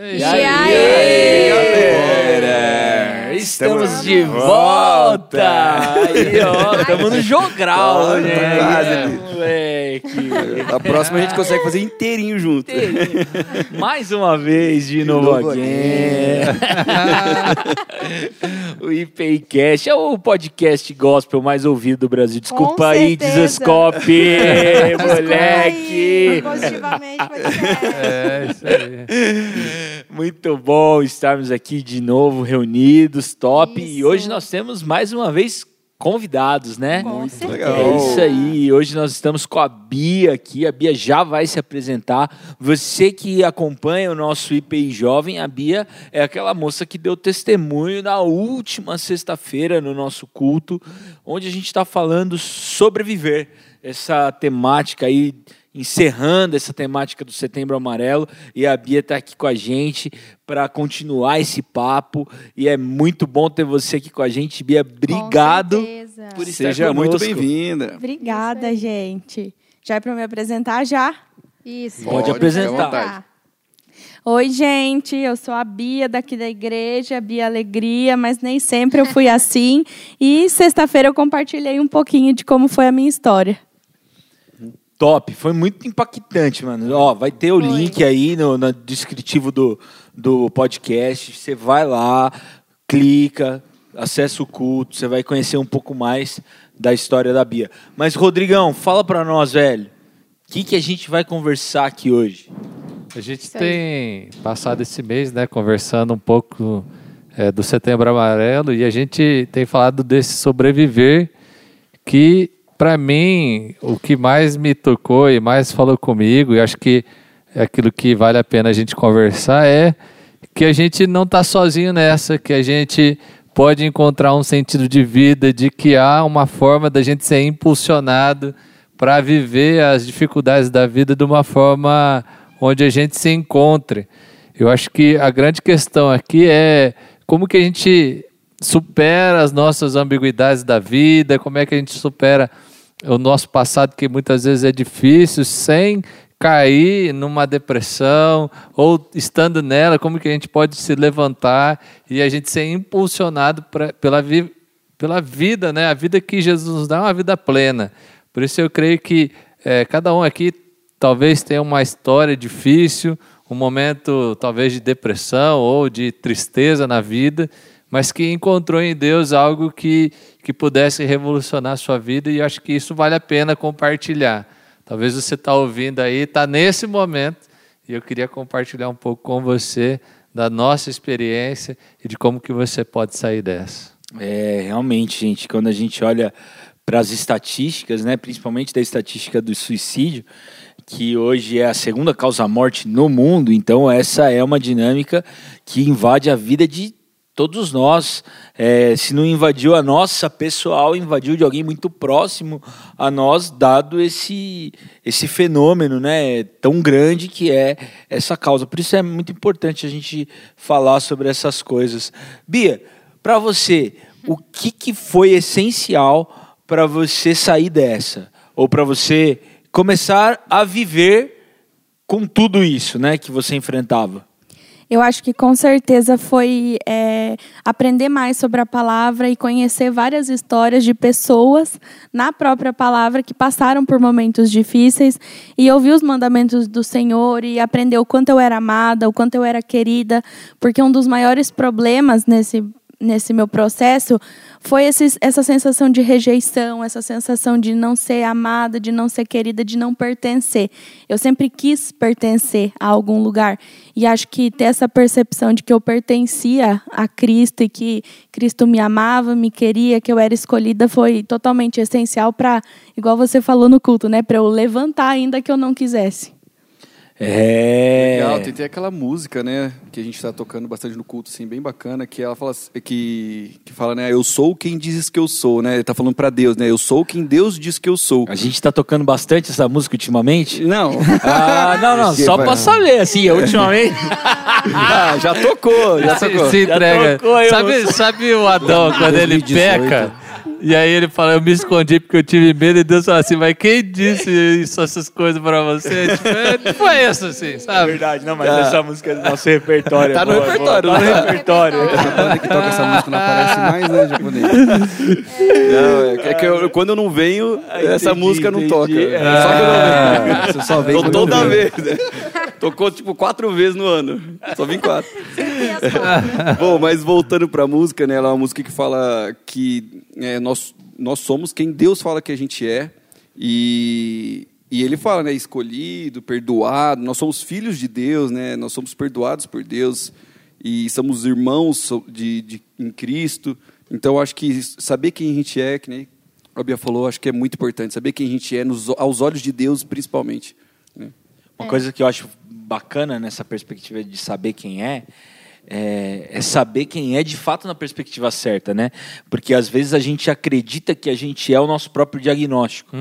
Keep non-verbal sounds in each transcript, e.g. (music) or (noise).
E aí, galera? Estamos de volta! Aí, ó, estamos no jogral, né? quase É, moleque. (laughs) A próxima a gente consegue fazer inteirinho junto. Mais uma vez de novo novo aqui. (laughs) o IPCast é o podcast gospel mais ouvido do Brasil. Desculpa aí, aí, moleque. Positivamente. (laughs) É, isso aí. Muito bom estarmos aqui de novo reunidos, top. E Isso. hoje nós temos mais uma vez convidados, né? Com Muito legal. É isso aí. Hoje nós estamos com a Bia aqui. A Bia já vai se apresentar. Você que acompanha o nosso IPI Jovem, a Bia é aquela moça que deu testemunho na última sexta-feira no nosso culto, onde a gente está falando sobreviver. Essa temática aí, encerrando essa temática do Setembro Amarelo. E a Bia está aqui com a gente para continuar esse papo. E é muito bom ter você aqui com a gente, Bia. Obrigado por estar Seja muito conosco. bem-vinda. Obrigada, gente. Já é para me apresentar já? Isso. Pode Pode, apresentar. Tá. Oi, gente. Eu sou a Bia daqui da igreja, Bia Alegria, mas nem sempre eu fui assim. E sexta-feira eu compartilhei um pouquinho de como foi a minha história. Top, foi muito impactante, mano. Ó, vai ter o Foi. link aí no, no descritivo do, do podcast. Você vai lá, clica, acessa o culto, você vai conhecer um pouco mais da história da Bia. Mas, Rodrigão, fala pra nós, velho. O que, que a gente vai conversar aqui hoje? A gente tem passado esse mês, né, conversando um pouco é, do Setembro Amarelo e a gente tem falado desse sobreviver que, para mim, o que mais me tocou e mais falou comigo, e acho que é aquilo que vale a pena a gente conversar, é que a gente não está sozinho nessa, que a gente pode encontrar um sentido de vida, de que há uma forma da gente ser impulsionado para viver as dificuldades da vida de uma forma onde a gente se encontre. Eu acho que a grande questão aqui é como que a gente supera as nossas ambiguidades da vida, como é que a gente supera o nosso passado que muitas vezes é difícil sem cair numa depressão ou estando nela, como que a gente pode se levantar e a gente ser impulsionado pra, pela, vi, pela vida, né? A vida que Jesus nos dá é uma vida plena. Por isso eu creio que eh, cada um aqui talvez tenha uma história difícil, um momento talvez de depressão ou de tristeza na vida, mas que encontrou em Deus algo que, que pudesse revolucionar a sua vida e acho que isso vale a pena compartilhar. Talvez você está ouvindo aí, está nesse momento e eu queria compartilhar um pouco com você da nossa experiência e de como que você pode sair dessa. É, realmente, gente, quando a gente olha para as estatísticas, né, principalmente da estatística do suicídio, que hoje é a segunda causa-morte no mundo, então essa é uma dinâmica que invade a vida de todos nós. É, se não invadiu a nossa pessoal, invadiu de alguém muito próximo a nós, dado esse, esse fenômeno né, tão grande que é essa causa. Por isso é muito importante a gente falar sobre essas coisas. Bia, para você, o que, que foi essencial para você sair dessa? Ou para você começar a viver com tudo isso né, que você enfrentava? Eu acho que com certeza foi é, aprender mais sobre a palavra e conhecer várias histórias de pessoas na própria palavra que passaram por momentos difíceis e ouvir os mandamentos do Senhor e aprender o quanto eu era amada, o quanto eu era querida, porque um dos maiores problemas nesse nesse meu processo foi esse, essa sensação de rejeição, essa sensação de não ser amada, de não ser querida, de não pertencer. Eu sempre quis pertencer a algum lugar e acho que ter essa percepção de que eu pertencia a Cristo e que Cristo me amava, me queria, que eu era escolhida foi totalmente essencial para, igual você falou no culto, né, para eu levantar ainda que eu não quisesse. É. Legal, tem, tem aquela música, né, que a gente está tocando bastante no culto, assim, bem bacana, que ela fala que, que fala, né, eu sou quem dizes que eu sou, né? Ele tá falando para Deus, né? Eu sou quem Deus diz que eu sou. A gente tá tocando bastante essa música ultimamente? Não. (laughs) Ah, não, não, só pra saber, assim, ultimamente. (laughs) ah, já tocou, já se, tocou. se entrega. tocou, sabe, sabe o Adão quando ele 2018. peca? E aí ele fala, eu me escondi porque eu tive medo, e Deus falou assim, mas quem disse isso, essas coisas pra você? Tipo, é, é isso, assim, É sabe? verdade, não, mas essa música é do nosso repertório. Tá no boa, é repertório, boa. Tá no né? repertório. Essa banda que toca essa música não aparece mais, né, japonês? (laughs) Não, é, que- é que eu- quando eu não venho, essa entendi, música não entendi. toca. É. Só que eu não venho. Você só vem Tô quando toda vez, né? Tocou tipo quatro vezes no ano. Só vim quatro. (laughs) Bom, mas voltando pra música, né? Ela é uma música que fala que é, nós, nós somos quem Deus fala que a gente é. E, e ele fala, né? Escolhido, perdoado. Nós somos filhos de Deus, né? Nós somos perdoados por Deus. E somos irmãos de, de, em Cristo. Então, acho que saber quem a gente é, que nem a Bia falou, acho que é muito importante. Saber quem a gente é, nos, aos olhos de Deus, principalmente. né? Uma coisa que eu acho bacana nessa perspectiva de saber quem é, é, é saber quem é de fato na perspectiva certa, né? Porque às vezes a gente acredita que a gente é o nosso próprio diagnóstico.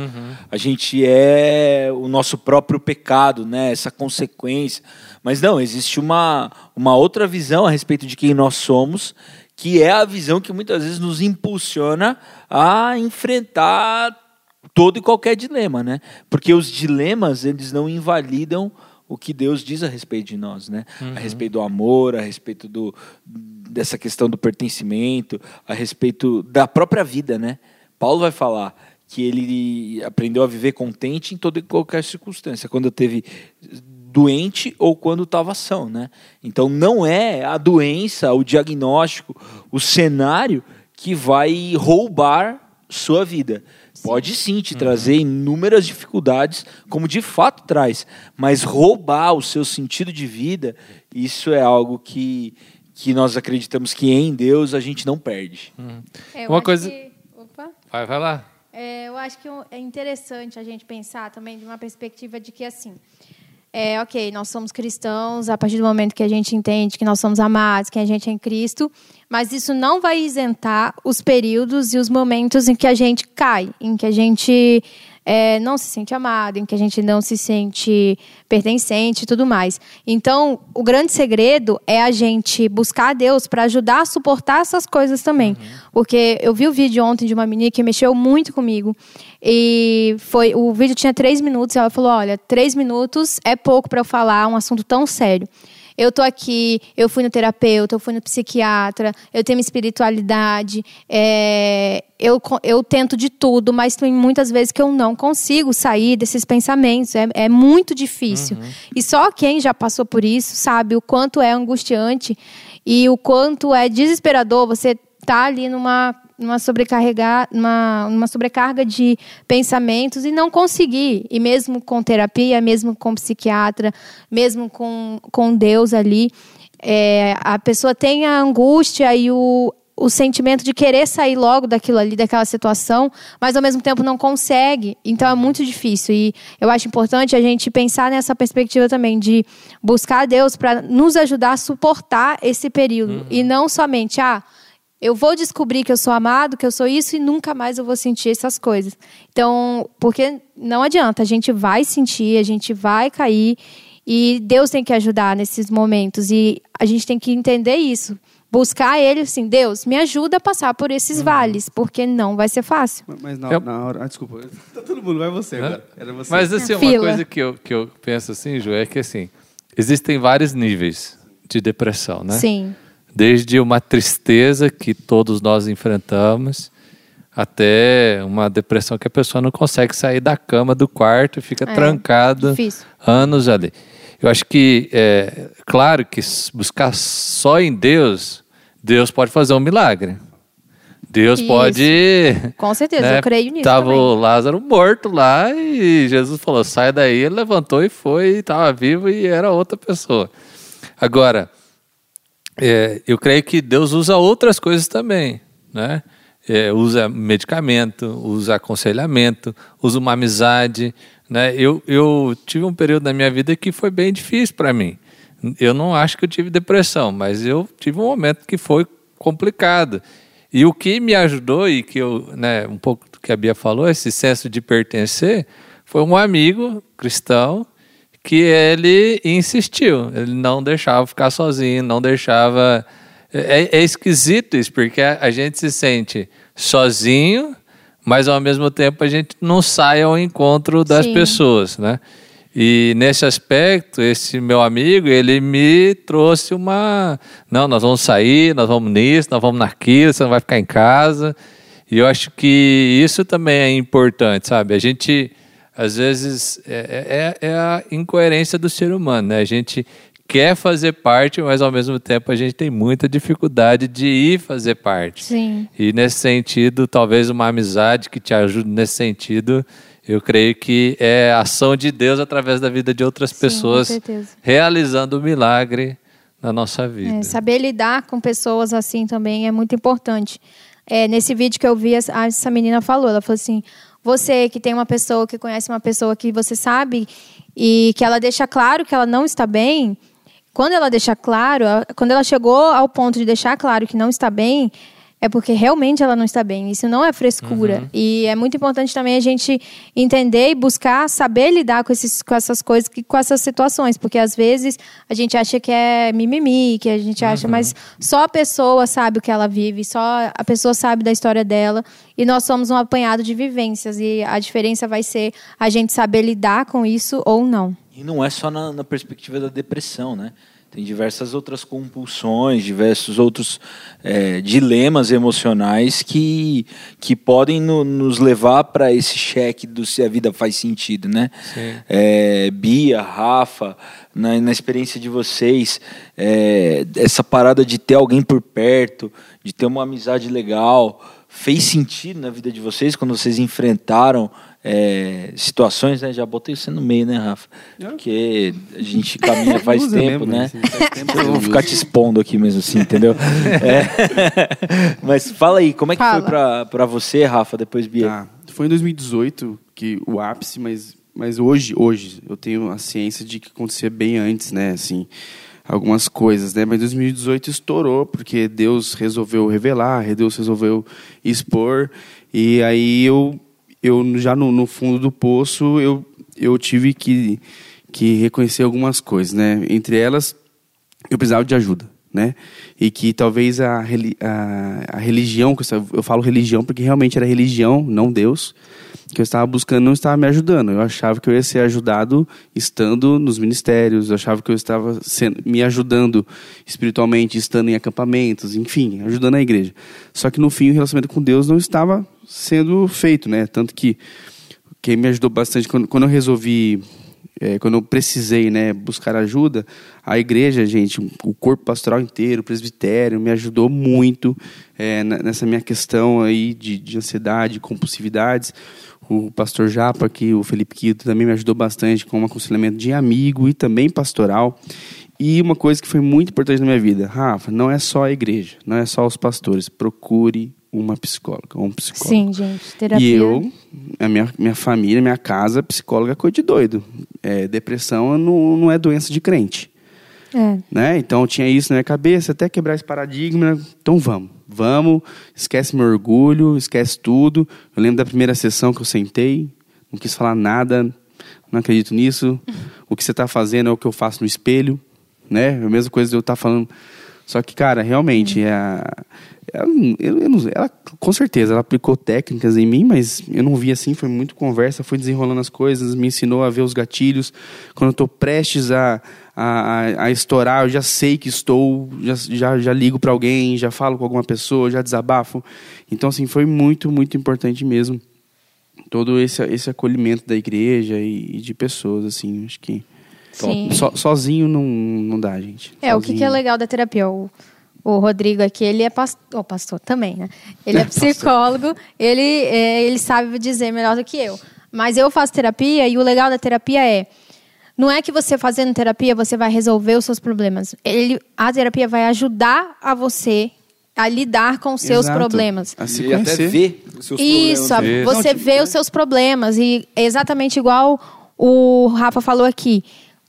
A gente é o nosso próprio pecado, né? Essa consequência. Mas não, existe uma, uma outra visão a respeito de quem nós somos, que é a visão que muitas vezes nos impulsiona a enfrentar todo e qualquer dilema, né? Porque os dilemas, eles não invalidam o que Deus diz a respeito de nós, né? A respeito do amor, a respeito do, dessa questão do pertencimento, a respeito da própria vida, né? Paulo vai falar que ele aprendeu a viver contente em toda e qualquer circunstância, quando teve doente ou quando estava são, né? Então não é a doença, o diagnóstico, o cenário que vai roubar sua vida. Pode sim te trazer inúmeras dificuldades, como de fato traz, mas roubar o seu sentido de vida, isso é algo que, que nós acreditamos que em Deus a gente não perde. É, eu Uma coisa- que- Opa. Vai, vai lá. É, eu acho que é interessante a gente pensar também de uma perspectiva de que, assim, é, ok, nós somos cristãos a partir do momento que a gente entende que nós somos amados, que a gente é em Cristo, mas isso não vai isentar os períodos e os momentos em que a gente cai, em que a gente é, não se sente amado, em que a gente não se sente pertencente e tudo mais. Então, o grande segredo é a gente buscar a Deus para ajudar a suportar essas coisas também. Porque eu vi o vídeo ontem de uma menina que mexeu muito comigo. E foi o vídeo tinha três minutos e ela falou: Olha, três minutos é pouco para eu falar um assunto tão sério. Eu tô aqui, eu fui no terapeuta, eu fui no psiquiatra, eu tenho espiritualidade, é, eu, eu tento de tudo, mas tem muitas vezes que eu não consigo sair desses pensamentos. É, é muito difícil. E só quem já passou por isso sabe o quanto é angustiante e o quanto é desesperador você tá ali numa numa sobrecarregar numa, numa sobrecarga de pensamentos e não conseguir e mesmo com terapia mesmo com psiquiatra mesmo com, com Deus ali é, a pessoa tem a angústia e o, o sentimento de querer sair logo daquilo ali, daquela situação, mas ao mesmo tempo não consegue. Então é muito difícil. E eu acho importante a gente pensar nessa perspectiva também de buscar Deus para nos ajudar a suportar esse período. E não somente, ah, eu vou descobrir que eu sou amado, que eu sou isso e nunca mais eu vou sentir essas coisas. Então, porque não adianta, a gente vai sentir, a gente vai cair e Deus tem que ajudar nesses momentos e a gente tem que entender isso. Buscar ele assim, Deus, me ajuda a passar por esses vales, porque não vai ser fácil. Mas na, Eu- na hora. Ah, desculpa. (laughs) Tá todo mundo, vai você agora. Era você. Mas assim, uma Fila. coisa que eu, que eu penso assim, Ju, é que assim, existem vários níveis de depressão, né? Sim. Desde uma tristeza que todos nós enfrentamos, até uma depressão que a pessoa não consegue sair da cama, do quarto, e fica É, trancada difícil. anos ali. Eu acho que, é, claro que buscar só em Deus, Deus pode fazer um milagre. Deus Isso. pode. Com certeza, né, eu creio nisso Tava também. o Lázaro morto lá e Jesus falou: sai daí. Ele levantou e foi, estava vivo e era outra pessoa. Agora, é, eu creio que Deus usa outras coisas também, né? É, usa medicamento, usa aconselhamento, usa uma amizade, né? Eu, eu tive um período da minha vida que foi bem difícil para mim. Eu não acho que eu tive depressão, mas eu tive um momento que foi complicado. E o que me ajudou e que eu, né, um pouco do que a Bia falou, esse senso de pertencer, foi um amigo cristão que ele insistiu, ele não deixava ficar sozinho, não deixava. É, é esquisito isso, porque a, a gente se sente sozinho, mas ao mesmo tempo a gente não sai ao encontro das Sim. pessoas, né? E nesse aspecto, esse meu amigo, ele me trouxe uma. Não, nós vamos sair, nós vamos nisso, nós vamos naquilo, você não vai ficar em casa. E eu acho que isso também é importante, sabe? A gente, às vezes, é, é, é a incoerência do ser humano, né? A gente quer fazer parte, mas ao mesmo tempo a gente tem muita dificuldade de ir fazer parte. Sim. E nesse sentido, talvez uma amizade que te ajude nesse sentido, eu creio que é a ação de Deus através da vida de outras Sim, pessoas, realizando o milagre na nossa vida. É, saber lidar com pessoas assim também é muito importante. É, nesse vídeo que eu vi, essa menina falou, ela falou assim, você que tem uma pessoa, que conhece uma pessoa que você sabe e que ela deixa claro que ela não está bem, quando ela deixa claro, quando ela chegou ao ponto de deixar claro que não está bem, é porque realmente ela não está bem. Isso não é frescura. E é muito importante também a gente entender e buscar saber lidar com, esses, com essas coisas, com essas situações. Porque às vezes a gente acha que é mimimi, que a gente acha, mas só a pessoa sabe o que ela vive, só a pessoa sabe da história dela. E nós somos um apanhado de vivências. E a diferença vai ser a gente saber lidar com isso ou não. E não é só na, na perspectiva da depressão, né? Tem diversas outras compulsões, diversos outros é, dilemas emocionais que, que podem no- nos levar para esse cheque do se a vida faz sentido, né? É, Bia, Rafa, na, na experiência de vocês, é, essa parada de ter alguém por perto, de ter uma amizade legal, fez sentido na vida de vocês quando vocês enfrentaram é, situações, né? Já botei você no meio, né, Rafa? Porque a gente caminha (laughs) faz Usa tempo, mesmo, né? assim, faz tempo Eu vou ficar te expondo aqui mesmo assim, entendeu? (laughs) É. (laughs) Mas fala aí, como é que Fala. foi pra, pra você, Rafa, depois Bia? Tá. Foi em 2018 que o ápice, mas, mas hoje, hoje eu tenho a ciência de que acontecia bem antes, né? Assim, algumas coisas, né? Mas 2018 estourou porque Deus resolveu revelar, Deus resolveu expor e aí eu, eu já no, no fundo do poço eu, eu tive que, que reconhecer algumas coisas, né? Entre elas eu precisava de ajuda, né? E que talvez a, a, a religião, eu falo religião porque realmente era religião, não Deus, que eu estava buscando não estava me ajudando. Eu achava que eu ia ser ajudado estando nos ministérios, eu achava que eu estava sendo, me ajudando espiritualmente, estando em acampamentos, enfim, ajudando a igreja. Só que no fim o relacionamento com Deus não estava sendo feito, né? Tanto que quem me ajudou bastante quando, quando eu resolvi é, quando eu precisei né, buscar ajuda, a igreja, gente, o corpo pastoral inteiro, o presbitério, me ajudou muito é, nessa minha questão aí de, de ansiedade, compulsividades. O pastor Japa, aqui, o Felipe Quito, também me ajudou bastante com um aconselhamento de amigo e também pastoral. E uma coisa que foi muito importante na minha vida, Rafa, não é só a igreja, não é só os pastores. Procure uma psicóloga um psicólogo. Sim, gente. Terapia. E eu, a minha, minha família, minha casa, psicóloga é coisa de doido. É, depressão não, não é doença de crente. É. Né? Então eu tinha isso na minha cabeça, até quebrar esse paradigma. Então vamos, vamos, esquece meu orgulho, esquece tudo. Eu lembro da primeira sessão que eu sentei, não quis falar nada, não acredito nisso. O que você está fazendo é o que eu faço no espelho, né? É a mesma coisa de eu estar falando. Só que, cara, realmente, é ela, não- ela, com certeza, ela aplicou técnicas em mim, mas eu não vi assim, foi muito conversa, foi desenrolando as coisas, me ensinou a ver os gatilhos. Quando eu estou prestes a, a, a- a estourar, eu já sei que estou, já, já, já ligo para alguém, já falo com alguma pessoa, já desabafo. Então, assim, foi muito, muito importante mesmo todo esse, esse acolhimento da igreja e, e de pessoas, assim, acho que Sim. so- sozinho não, não dá, gente. É, o que, que é Sozinho. legal da terapia? O, o Rodrigo aqui, ele é pastor, pastor também, né? Ele é (laughs) psicólogo, ele, é, ele sabe dizer melhor do que eu. Mas eu faço terapia e o legal da terapia é não é que você fazendo terapia você vai resolver os seus problemas. Ele, a terapia vai ajudar a você a lidar com os seus Exato. problemas. A se E até ver os seus Isso, a- problemas. você vê os seus problemas e é exatamente igual o Rafa falou aqui.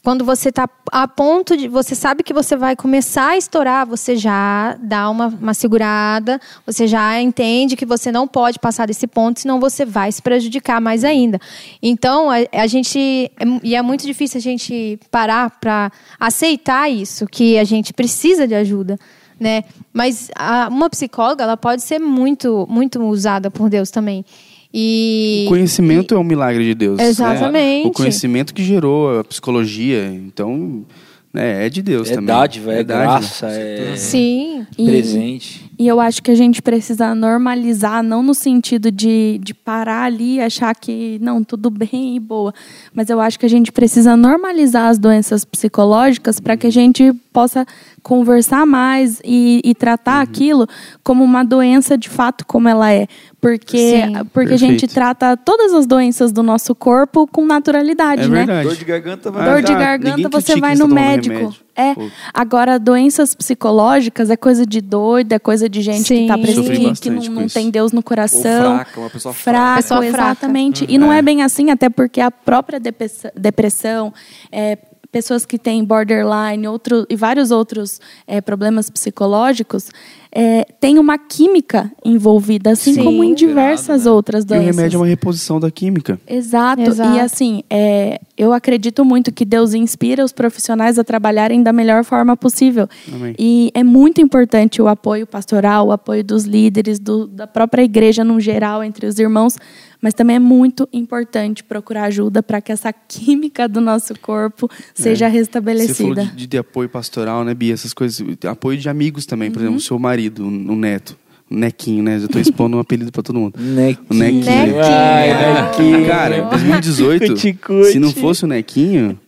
Quando você está a ponto de. Você sabe que você vai começar a estourar, você já dá uma, uma segurada, você já entende que você não pode passar desse ponto, senão você vai se prejudicar mais ainda. Então, a, a gente. é E é muito difícil a gente parar para aceitar isso, que a gente precisa de ajuda. né? Mas a- uma psicóloga, ela pode ser muito, muito usada por Deus também. E O conhecimento é um milagre de Deus. né? Exatamente. O conhecimento que gerou a psicologia. Então, né, é de Deus É também. dádiva, é, dádiva. graça, é sim, E- presente. E eu acho que a gente precisa normalizar, não no sentido de, de parar ali e achar que não, tudo bem e boa. Mas eu acho que a gente precisa normalizar as doenças psicológicas para que a gente possa conversar mais e, e tratar aquilo como uma doença de fato como ela é. Porque, Sim. porque a gente trata todas as doenças do nosso corpo com naturalidade, É né? verdade. Dor de garganta vai Dor de garganta, você vai no médico. remédio. É. Agora, doenças psicológicas é coisa de doido, é coisa de gente que tá Sim. Sofri que, não, não tem Deus no Ou coração. fraca, uma pessoa fraca. Fraca. exatamente. E não é bem assim, até porque a própria depressão, é, pessoas que têm borderline outro, e vários outros é, problemas psicológicos, é, tem uma química envolvida, assim Sim. como em diversas outras E o doenças. remédio é uma reposição da química. Exato. Exato. E assim, é, eu acredito muito que Deus inspira os profissionais a trabalharem da melhor forma possível. Amém. E é muito importante o apoio pastoral, o apoio dos líderes, do- da própria igreja no geral, entre os irmãos. Mas também é muito importante procurar ajuda para que essa química do nosso corpo seja Você falou restabelecida. de, de apoio pastoral, né, Bia? Essas coisas. Apoio de amigos também. Por exemplo, o seu marido, o neto. O Nequinho, né? Já tô expondo um apelido pra todo mundo. (laughs) Nequinho. O Nequinho. Nequinho. Ai, Nequinho. Cara, em (laughs) 2018, Cuti-cuti. se não fosse o Nequinho,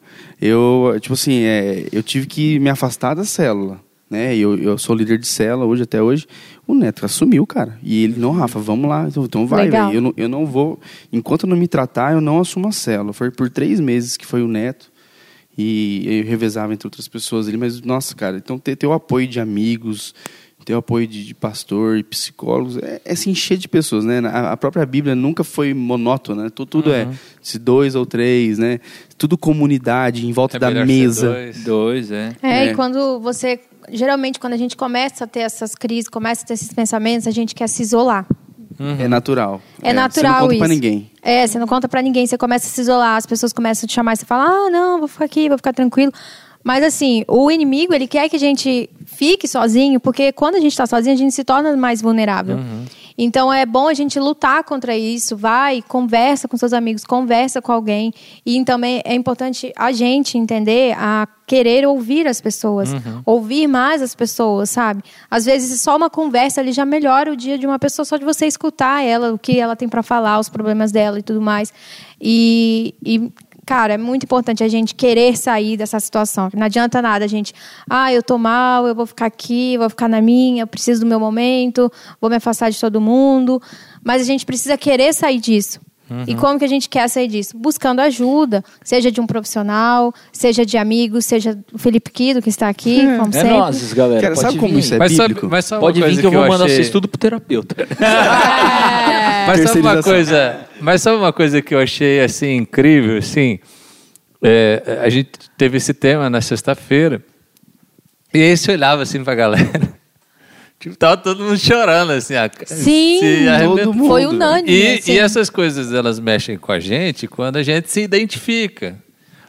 eu, tipo assim, é, eu tive que me afastar da célula. Né? Eu, eu sou líder de célula hoje, até hoje. O Neto assumiu, cara. E ele, não, Rafa, vamos lá. Então, então vai, velho. Eu não, eu não vou. Enquanto eu não me tratar, eu não assumo a célula. Foi por três meses que foi o Neto. E eu revezava entre outras pessoas ali. Mas, nossa, cara, então ter, ter o apoio de amigos, ter o apoio de, de pastor e psicólogos, é, é se encher de pessoas, né? A, a própria Bíblia nunca foi monótona, né? Tudo, tudo é se dois ou três, né? Tudo comunidade, em volta É da mesa. dois. Dois, é. É, É. e quando você. Geralmente, quando a gente começa a ter essas crises, começa a ter esses pensamentos, a gente quer se isolar. É natural. É, Você natural não conta isso. pra ninguém. É, você não conta pra ninguém, você começa a se isolar, as pessoas começam a te chamar e você fala: "Ah, não, vou ficar aqui, vou ficar tranquilo". Mas assim, o inimigo, ele quer que a gente fique sozinho, porque quando a gente tá sozinho, a gente se torna mais vulnerável. Então é bom a gente lutar contra isso, vai, conversa com seus amigos, conversa com alguém. E também é importante a gente entender a querer ouvir as pessoas, ouvir mais as pessoas, sabe? Às vezes só uma conversa ali já melhora o dia de uma pessoa só de você escutar ela, o que ela tem para falar, os problemas dela e tudo mais. E, e cara, é muito importante a gente querer sair dessa situação. Não adianta nada a gente, ah, eu tô mal, eu vou ficar aqui, vou ficar na minha, eu preciso do meu momento, vou me afastar de todo mundo. Mas a gente precisa querer sair disso. E como que a gente quer sair disso? Buscando ajuda, seja de um profissional, seja de amigos, seja o Felipe Kido, que está aqui, como É sempre. nós, galera. Cara, pode sabe como vir. isso é Mas sabe, bíblico? mas sabe Pode vir coisa que eu vou mandar achei... vocês tudo pro terapeuta. (laughs) (laughs) (laughs) Mas sabe uma coisa, mas sabe uma coisa que eu achei assim incrível, assim, É, a gente teve esse tema na sexta-feira e aí você olhava assim pra galera, (laughs) tipo, tava todo mundo chorando assim, a- Sim, arrebentou. mundo. Foi unânime. E, assim. e essas coisas elas mexem com a gente quando a gente se identifica.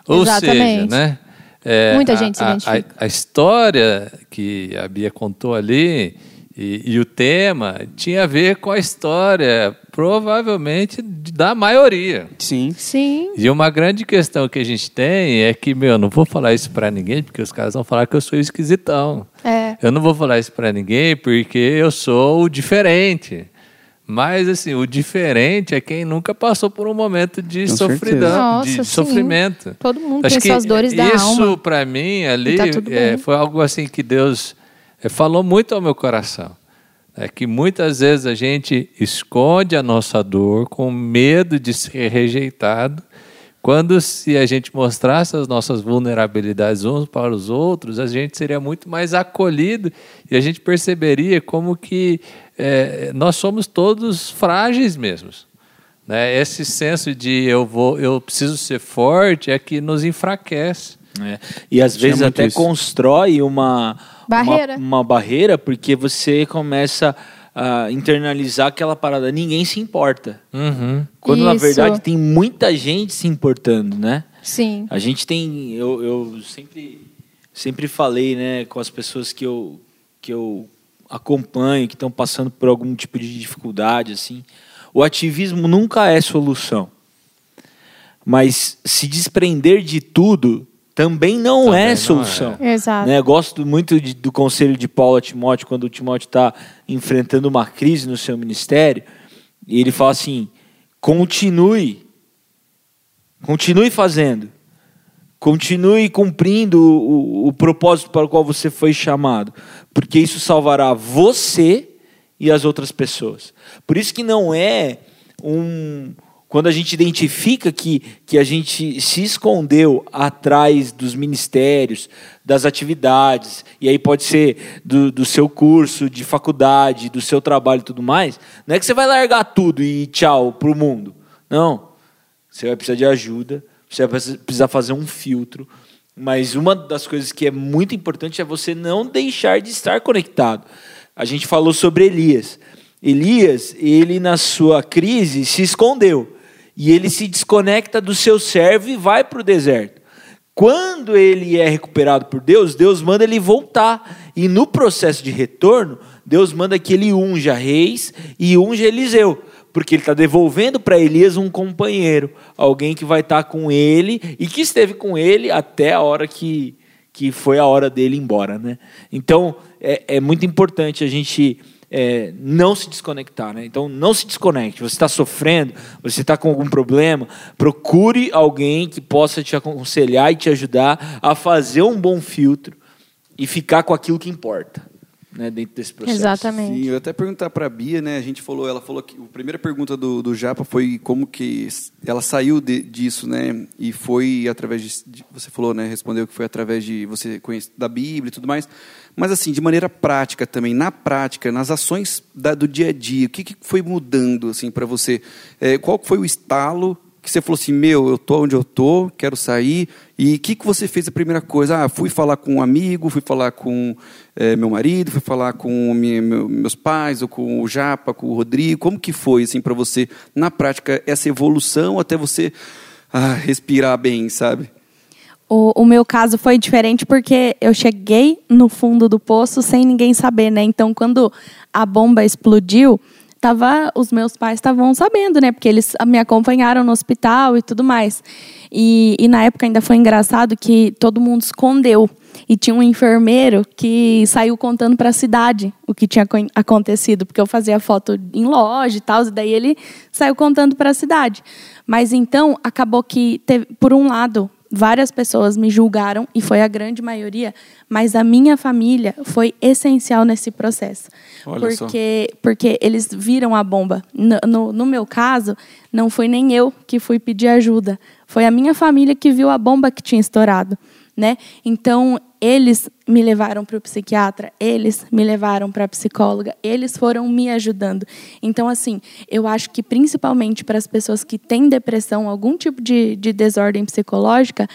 Ou seja, Exatamente. né? é, Muita a- gente se a- identifica. A, a história que a Bia contou ali e, e o tema tinha a ver com a história, provavelmente, da maioria. Sim. Sim. E uma grande questão que a gente tem é que, meu, eu não vou falar isso pra ninguém, porque os caras vão falar que eu sou esquisitão. É. Eu não vou falar isso pra ninguém porque eu sou o diferente. Mas, assim, o diferente é quem nunca passou por um momento de Com sofridão, certeza. de Nossa, sim. sofrimento. Todo mundo Acho tem que suas dores da isso, alma. pra mim, ali, E tá é, foi algo assim que Deus falou muito ao meu coração. É que muitas vezes a gente esconde a nossa dor com medo de ser rejeitado, quando se a gente mostrasse as nossas vulnerabilidades uns para os outros, a gente seria muito mais acolhido e a gente perceberia como que é, nós somos todos frágeis mesmos. Né? Esse senso de eu vou, eu preciso ser forte é que nos enfraquece. É. E às vezes até isso. constrói uma Barreira. Uma, uma barreira porque você começa a internalizar aquela parada. Ninguém se importa. Uhum. Quando na Isso. verdade tem muita gente se importando, né? Sim. A gente tem. Eu, eu sempre, sempre falei, né, com as pessoas que eu, que eu acompanho, que estão passando por algum tipo de dificuldade, assim, o ativismo nunca é solução. Mas se desprender de tudo também não Também é não solução. Exato. Né? Gosto muito de- do conselho de Paulo a Timóteo, quando o Timóteo está enfrentando uma crise no seu ministério, e ele fala assim: continue, continue fazendo, continue cumprindo o, o- o propósito para o qual você foi chamado, porque isso salvará você e as outras pessoas. Por isso que não é um. Quando a gente identifica que, que a gente se escondeu atrás dos ministérios, das atividades, e aí pode ser do, do seu curso de faculdade, do seu trabalho e tudo mais, não é que você vai largar tudo e tchau para o mundo. Não. Você vai precisar de ajuda, você vai precisar fazer um filtro. Mas uma das coisas que é muito importante é você não deixar de estar conectado. A gente falou sobre Elias. Elias, ele na sua crise se escondeu. E ele se desconecta do seu servo e vai para o deserto. Quando ele é recuperado por Deus, Deus manda ele voltar. E no processo de retorno, Deus manda que ele unja reis e unja Eliseu. Porque ele está devolvendo para Elias um companheiro, alguém que vai estar com ele e que esteve com ele até a hora que, que foi a hora dele ir embora. Né? Então, é, é muito importante a gente é, não se desconectar. Né? Então, não se desconecte. Você está sofrendo, você está com algum problema, procure alguém que possa te aconselhar e te ajudar a fazer um bom filtro e ficar com aquilo que importa né, dentro desse processo. Exatamente. Sim, eu até perguntar para a Bia, né? A gente falou, ela falou que a primeira pergunta do, do Japa foi como que ela saiu de- disso, né? E foi através de, de- você falou, né? Respondeu que foi através de você conhecer da Bíblia e tudo mais. Mas assim, de maneira prática também, na prática, nas ações da- do dia a dia, o que, que foi mudando assim para você? É, qual foi o estalo que você falou assim, meu, eu tô onde eu tô, quero sair. E o que, que você fez a primeira coisa? Ah, fui falar com um amigo, fui falar com eh, meu marido, fui falar com mi- meu- meus pais, ou com o Japa, com o Rodrigo. Como que foi, assim, para você, na prática, essa evolução até você ah, respirar bem, sabe? O, o meu caso foi diferente porque eu cheguei no fundo do poço sem ninguém saber, né? Então, quando a bomba explodiu, tava, os meus pais estavam sabendo, né? Porque eles me acompanharam no hospital e tudo mais. E, e na época ainda foi engraçado que todo mundo escondeu. E tinha um enfermeiro que saiu contando para a cidade o que tinha co- acontecido, porque eu fazia foto em loja e tal, e daí ele saiu contando para a cidade. Mas então acabou que, teve, por um lado, várias pessoas me julgaram, e foi a grande maioria, mas a minha família foi essencial nesse processo. Olha só. porque, porque eles viram a bomba. No, no, no meu caso, não foi nem eu que fui pedir ajuda, foi a minha família que viu a bomba que tinha estourado. Né? Então, eles me levaram para o psiquiatra, eles me levaram para a psicóloga, eles foram me ajudando. Então, assim, eu acho que principalmente para as pessoas que têm depressão, algum tipo de, de desordem psicológica,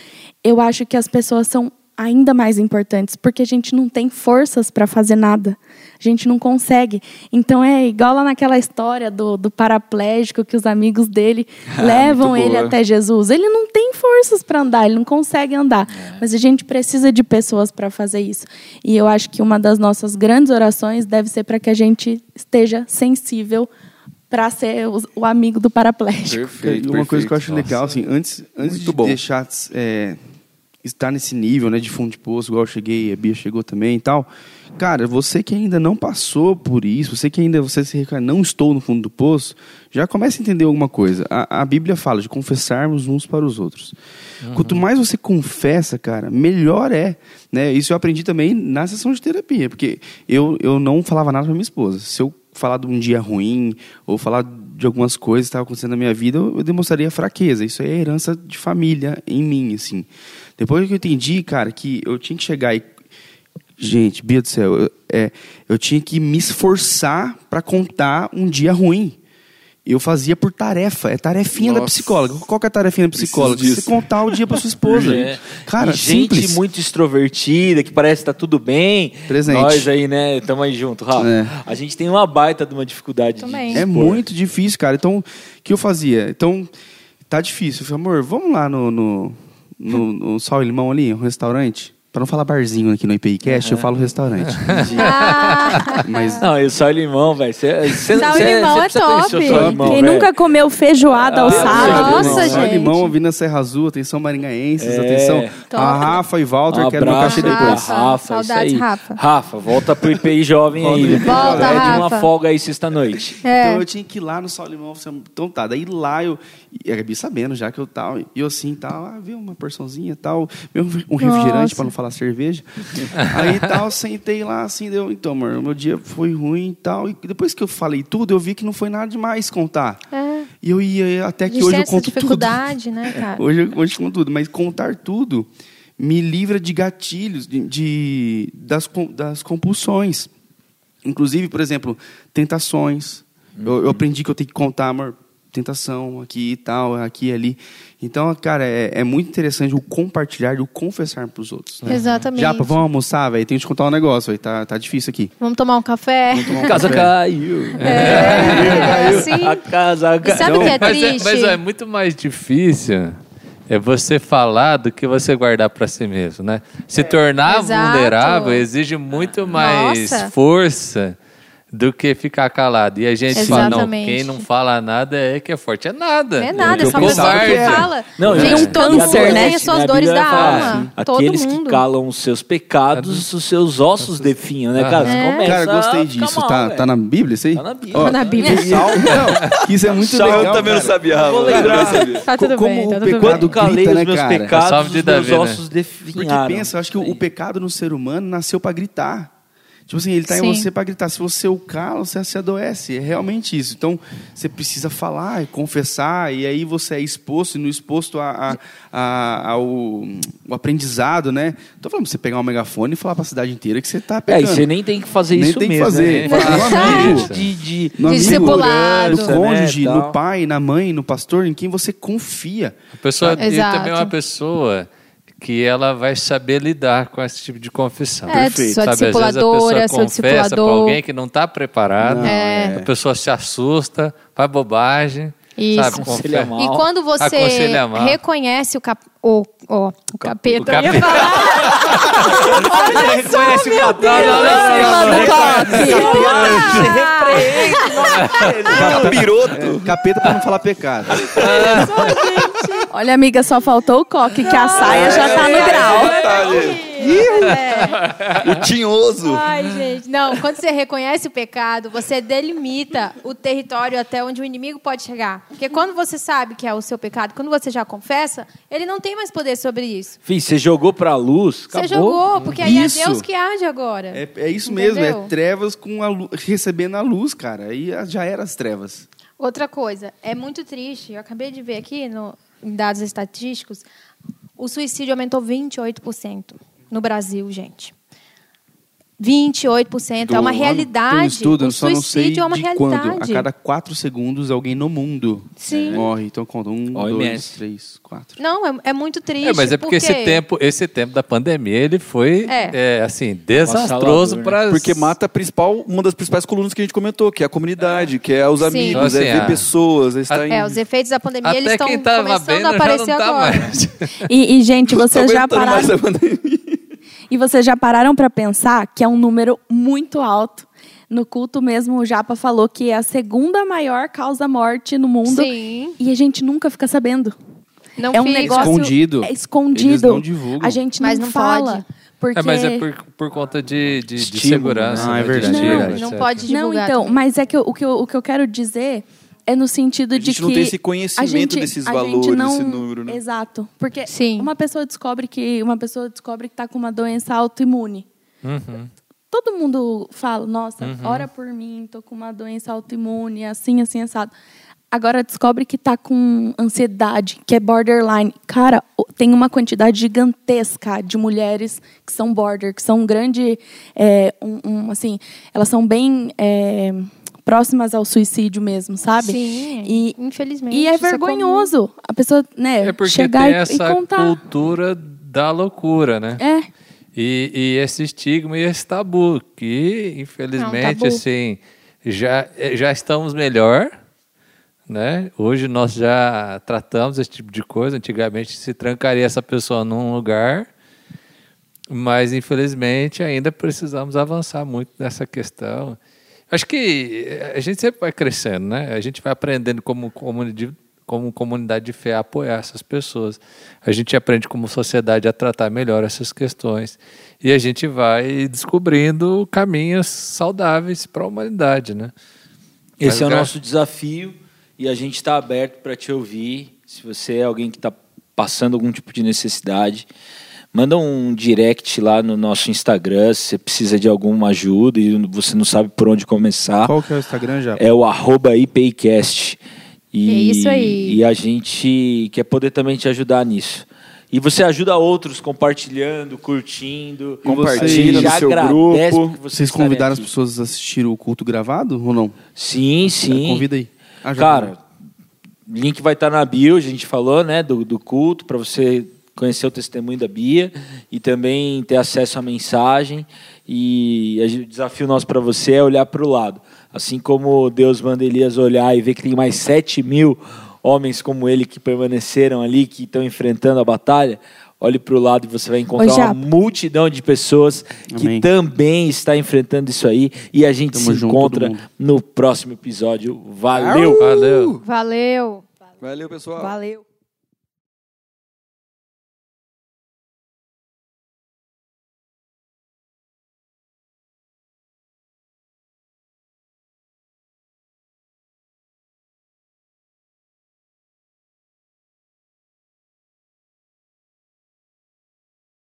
eu acho que as pessoas são ainda mais importantes, porque a gente não tem forças para fazer nada. A gente não consegue. Então é igual lá naquela história do, do paraplégico que os amigos dele (laughs) levam muito ele até Jesus. Ele não tem forças para andar, ele não consegue andar. Mas a gente precisa de pessoas para fazer isso. E eu acho que uma das nossas grandes orações deve ser para que a gente esteja sensível para ser o, o amigo do paraplégico. Perfeito. Uma coisa que eu acho perfeito. legal, assim, antes, antes Muito de bom. deixar é, estar nesse nível, né, de fundo de poço, igual eu cheguei, a Bia chegou também e tal. Cara, você que ainda não passou por isso, você que ainda você se reclama, não estou no fundo do poço, já começa a entender alguma coisa. A, a Bíblia fala de confessarmos uns para os outros. Quanto mais você confessa, cara, melhor é. Né? Isso eu aprendi também na sessão de terapia, porque eu, eu não falava nada para minha esposa. Se eu falar de um dia ruim ou falar de algumas coisas que estavam acontecendo na minha vida, eu demonstraria fraqueza. Isso é herança de família em mim, assim. Depois que eu entendi, cara, que eu tinha que chegar e Gente, Bia do céu, eu, é, eu tinha que me esforçar para contar um dia ruim. Eu fazia por tarefa, é tarefinha da Nossa. psicóloga. Qual que é a tarefinha da psicóloga? Você contar o dia para sua esposa. (laughs) É. Cara, E gente simples. muito extrovertida, que parece que tá tudo bem. Presente. Nós aí, né, estamos aí junto, Rafa. É. A gente tem uma baita de uma dificuldade Também. de É muito difícil, cara. Então, o que eu fazia? Então, tá difícil. Eu falei, amor, vamos lá no, no, no, no e Limão ali, um restaurante? Pra não falar barzinho aqui no IPIcast, eu falo restaurante. (laughs) Ah, Mas Não, e sal e limão, velho. Sal e cê- limão cê é top. sal e limão, Quem velho. nunca comeu feijoada ao Ah, sal? Nossa, Só gente. limão, Avenida Serra Azul, atenção maringaenses, É. atenção. Top. A Rafa e Walter, Um quero meu cachê pra depois. Rafa. Rafa, isso Saudades, aí. Rafa. Rafa, volta pro IPI (laughs) jovem aí. Volta, Pede uma folga aí sexta-noite. É. Então eu tinha que ir lá no Sal Limão. Então tá, daí lá eu. E a Gabi sabendo já que eu tal. E eu assim, tal, ah, viu uma porçãozinha tal, viu um refrigerante Nossa. para não falar cerveja. Aí tal, sentei lá assim, deu. Então, amor, o meu dia foi ruim e tal. E depois que eu falei tudo, eu vi que não foi nada demais contar. É. E eu ia até que gente hoje eu conto tudo. dificuldade, né, (laughs) cara? Hoje, eu- hoje eu conto tudo, mas contar tudo me livra de gatilhos, de, de- das, das compulsões. Inclusive, por exemplo, tentações. Eu, eu aprendi que eu tenho que contar, amor, tentação aqui e tal, aqui e ali. Então, cara, é, é muito interessante o compartilhar e o confessar para os outut né? Exatamente. Japa, vamos almoçar, velho? Tenho que te contar um negócio, velho. Tá, tá difícil aqui. Vamos tomar um café? A casa caiu. É, (laughs) assim. A casa E caiu. sabe o que é Mas é, triste? mas é muito mais difícil é você falar do que você guardar para si mesmo, né? Se tornar Exato. vulnerável exige muito mais Nossa. força do que ficar calado. E a gente fala, não, Exatamente. quem não fala nada é que é forte. É nada. É nada, é só uma pessoa que fala. Não, gente, é todo câncer, mundo né? tem as suas Na dores da alma. assim, todo Aqueles mundo. que calam os seus pecados, os seus ossos definham, né, cara? É. começa Cara, gostei disso. mal, tá, tá na Bíblia isso aí? Tá na Bíblia. Ó, Tá na Bíblia. o Sal, não, isso é muito legal. eu também não sabia. Vou lembrar. Tá tudo Como bem, tá tudo. Quando calei os né, meus pecados, os meus né? ossos Porque definharam. pensa, eu acho que o, o pecado no ser humano nasceu para gritar. Tipo assim, ele tá Sim. em você para gritar. Se você o cala, você se adoece. É realmente isso. Então, você precisa falar e confessar, e aí você é exposto, e no exposto a, a- a- ao o aprendizado, né? Tô falando pra você pegar um megafone e falar pra cidade inteira que você tá É, pecando. e você nem tem que fazer Nem isso tem que mesmo. fazer. Né? Fala, Falar "Meu amigo, de, de, no De amigo, discipulado. no cônjuge, né, no pai, na mãe, no pastor, em quem você confia. A pessoa Exato. também é uma pessoa que ela vai saber lidar com esse tipo de confissão. É, Perfeito. sua Sabe, às vezes a discipuladora, pessoa confessa para alguém que não está preparado, É. a pessoa se assusta, faz bobagem, Isso. sabe? Aconselha Confessa- mal. E quando você Aconselha mal. reconhece o cap... o, o, o capeta, o capeta. eu ia falar. reconhece o Piroto. Capeta para não falar pecado. Olha, amiga, só faltou o coque, que a saia já tá no grau. O tinhoso. Ai, gente. Não, quando você reconhece o pecado, você delimita o território até onde o inimigo pode chegar. Porque quando você sabe que é o seu pecado, quando você já confessa, ele não tem mais poder sobre isso. Fih, você jogou pra luz, Você acabou. jogou, porque aí Isso. é Deus que age agora. É, é isso mesmo, Entendeu? é trevas com a lu- recebendo a luz, cara. Aí já era as trevas. Outra coisa, é muito triste. Eu acabei de ver aqui no, em dados estatísticos, o suicídio aumentou 28% no Brasil, gente. 28% é uma Do- realidade. Tem um estudo, o eu só não sei suicídio é uma de realidade. quando. A cada quatro segundos, alguém no mundo Sim. morre. Então conta. Um, dois, OMS. três, quatro. Não, é, é muito triste. É, mas é porque esse tempo, esse tempo da pandemia, ele foi É. é, assim, desastroso Avassalador, né? para Porque mata a principal, uma das principais colunas que a gente comentou, que é a comunidade, que é os Sim. amigos, Então, assim, é ver a- pessoas, é estar em... É, os efeitos da pandemia eles até estão quem tava começando vendo a já aparecer não tá agora. mais. (laughs) E, e, gente, (laughs) vocês já aguentando mais pararam, a pandemia. E vocês já pararam para pensar que é um número muito alto. No culto mesmo, o Japa falou que é a segunda maior causa-morte no mundo. Sim. E a gente nunca fica sabendo. Não é um fica. negócio Escondido. É escondido. Eles não divulgam. A gente Mas não, não fala. pode. Porque... É, mas é por, por conta de, de, de segurança. né? Ah, né? é verdade, Não, é verdade. não etc. pode Não, divulgar. então, também. mas é que eu- o, que eu, o que eu quero dizer é no sentido A de gente que não tem esse a conhecimento gente- desses a valores, gente não- esse número, né? Exato, porque Sim. uma pessoa descobre que uma pessoa descobre que está com uma doença autoimune. Uhum. Todo mundo fala, nossa, ora por mim, tô com uma doença autoimune, assim, assim, assado. Agora descobre que tá com ansiedade, que é borderline. Cara, tem uma quantidade gigantesca de mulheres que são border, que são um grande, é, um, um, assim, elas são bem é, próximas ao suicídio mesmo, sabe? Sim, E, infelizmente. e é comum. vergonhoso a pessoa, né, É porque chegar tem e, e essa contar. cultura da loucura, né? É, E, e esse estigma e esse tabu, que infelizmente tabu. assim já, eh, já estamos melhor, né? Hoje nós já tratamos esse tipo de coisa. Antigamente se trancaria essa pessoa num lugar mas infelizmente ainda precisamos avançar muito nessa questão. Acho que a gente sempre vai crescendo, né? A gente vai aprendendo como comunidade, como comunidade de fé a apoiar essas pessoas. A gente aprende como sociedade a tratar melhor essas questões e a gente vai descobrindo caminhos saudáveis para a humanidade, né? Esse Mas é o nosso desafio e a gente está aberto para te ouvir. Se você é alguém que está passando algum tipo de necessidade, manda um direct lá no nosso Instagram se você precisa de alguma ajuda e você não sabe por onde começar. Qual que é o Instagram já? É o arroba IPIcast. E, É isso aí. E a gente quer poder também te ajudar nisso. E você ajuda outros compartilhando, curtindo. Compartilha Já no seu agradece grupo. Vocês convidaram as pessoas a assistir o culto gravado ou não? Sim, sim. Convida aí. Ah, Cara, link vai estar na bio, a gente falou, né, do, do culto, para você conhecer o testemunho da Bia e também ter acesso à mensagem. E o desafio nosso para você é olhar para o lado. Assim como Deus manda Elias olhar e ver que tem mais sete mil homens como ele que permaneceram ali, que estão enfrentando a batalha, olhe para o lado e você vai encontrar Ô, uma multidão de pessoas que Amém. também está enfrentando isso aí. E a gente Tamo se junto, encontra no próximo episódio. Valeu! Valeu! Valeu. Valeu, pessoal. Valeu.